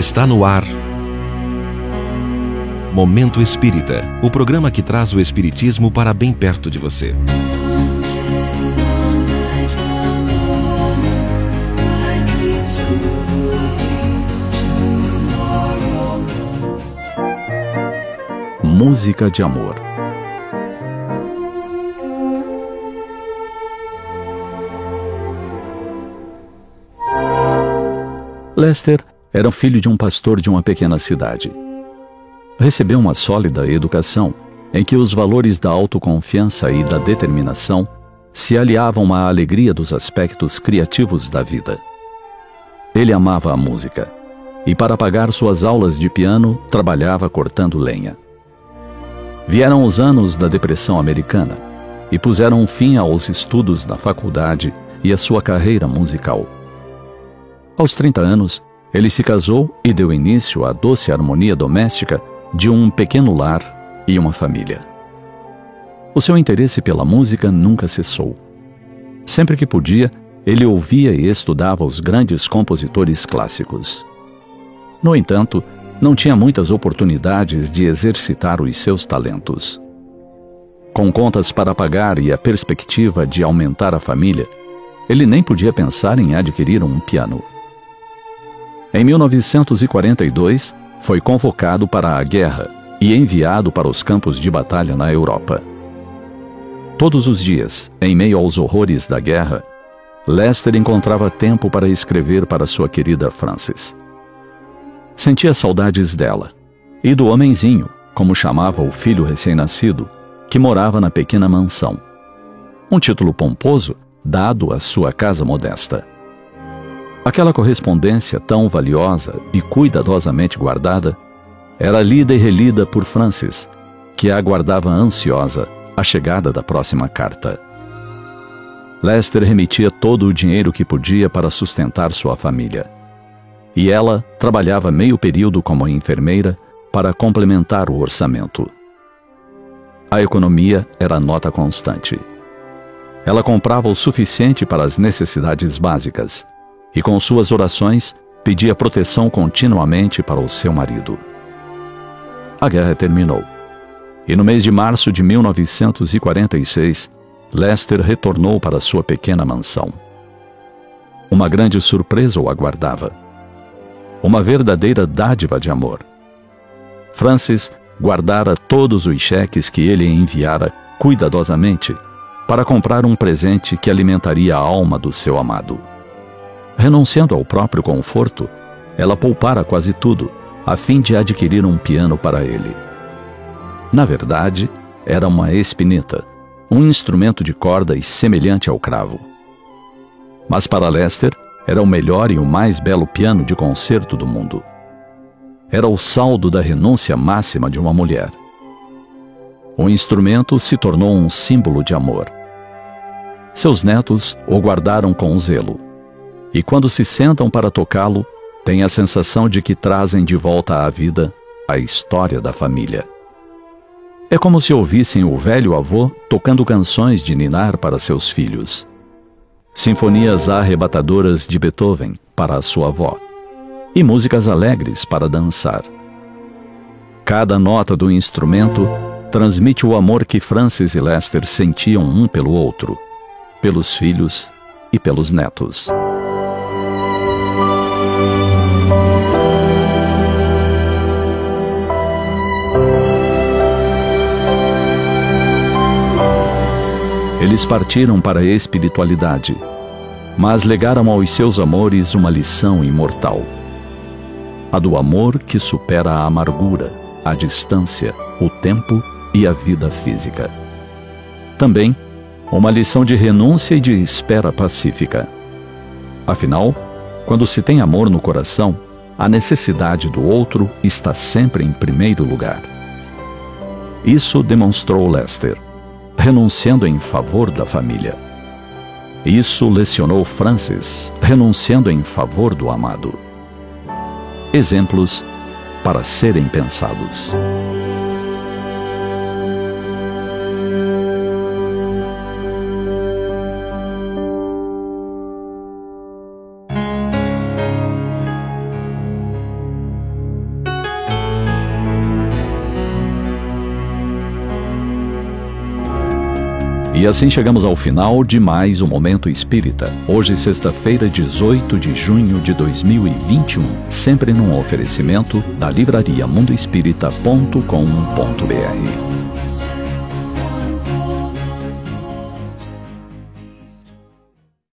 Está no ar. Momento Espírita o programa que traz o Espiritismo para bem perto de você. Música de Amor Lester era filho de um pastor de uma pequena cidade. Recebeu uma sólida educação em que os valores da autoconfiança e da determinação se aliavam à alegria dos aspectos criativos da vida. Ele amava a música e, para pagar suas aulas de piano, trabalhava cortando lenha. Vieram os anos da Depressão Americana e puseram fim aos estudos na faculdade e à sua carreira musical. Aos 30 anos, ele se casou e deu início à doce harmonia doméstica de um pequeno lar e uma família. O seu interesse pela música nunca cessou. Sempre que podia, ele ouvia e estudava os grandes compositores clássicos. No entanto, não tinha muitas oportunidades de exercitar os seus talentos. Com contas para pagar e a perspectiva de aumentar a família, ele nem podia pensar em adquirir um piano. Em 1942, foi convocado para a guerra e enviado para os campos de batalha na Europa. Todos os dias, em meio aos horrores da guerra, Lester encontrava tempo para escrever para sua querida Frances. Sentia saudades dela e do homenzinho, como chamava o filho recém-nascido, que morava na pequena mansão. Um título pomposo dado à sua casa modesta. Aquela correspondência tão valiosa e cuidadosamente guardada era lida e relida por Francis, que aguardava ansiosa a chegada da próxima carta. Lester remitia todo o dinheiro que podia para sustentar sua família. E ela trabalhava meio período como enfermeira para complementar o orçamento. A economia era nota constante. Ela comprava o suficiente para as necessidades básicas e com suas orações pedia proteção continuamente para o seu marido. A guerra terminou. E no mês de março de 1946, Lester retornou para sua pequena mansão. Uma grande surpresa o aguardava. Uma verdadeira dádiva de amor. Francis guardara todos os cheques que ele enviara cuidadosamente para comprar um presente que alimentaria a alma do seu amado. Renunciando ao próprio conforto, ela poupara quase tudo, a fim de adquirir um piano para ele. Na verdade, era uma espineta, um instrumento de cordas semelhante ao cravo. Mas para Lester, era o melhor e o mais belo piano de concerto do mundo. Era o saldo da renúncia máxima de uma mulher. O instrumento se tornou um símbolo de amor. Seus netos o guardaram com zelo e quando se sentam para tocá-lo, têm a sensação de que trazem de volta à vida a história da família. É como se ouvissem o velho avô tocando canções de ninar para seus filhos. Sinfonias arrebatadoras de Beethoven para a sua avó. E músicas alegres para dançar. Cada nota do instrumento transmite o amor que Francis e Lester sentiam um pelo outro, pelos filhos e pelos netos. Eles partiram para a espiritualidade, mas legaram aos seus amores uma lição imortal: a do amor que supera a amargura, a distância, o tempo e a vida física. Também, uma lição de renúncia e de espera pacífica. Afinal, quando se tem amor no coração, a necessidade do outro está sempre em primeiro lugar. Isso demonstrou Lester renunciando em favor da família. Isso lecionou Francis, renunciando em favor do amado. Exemplos para serem pensados. E assim chegamos ao final de mais um Momento Espírita. Hoje, sexta-feira, 18 de junho de 2021. Sempre num oferecimento da livraria mundoespírita.com.br.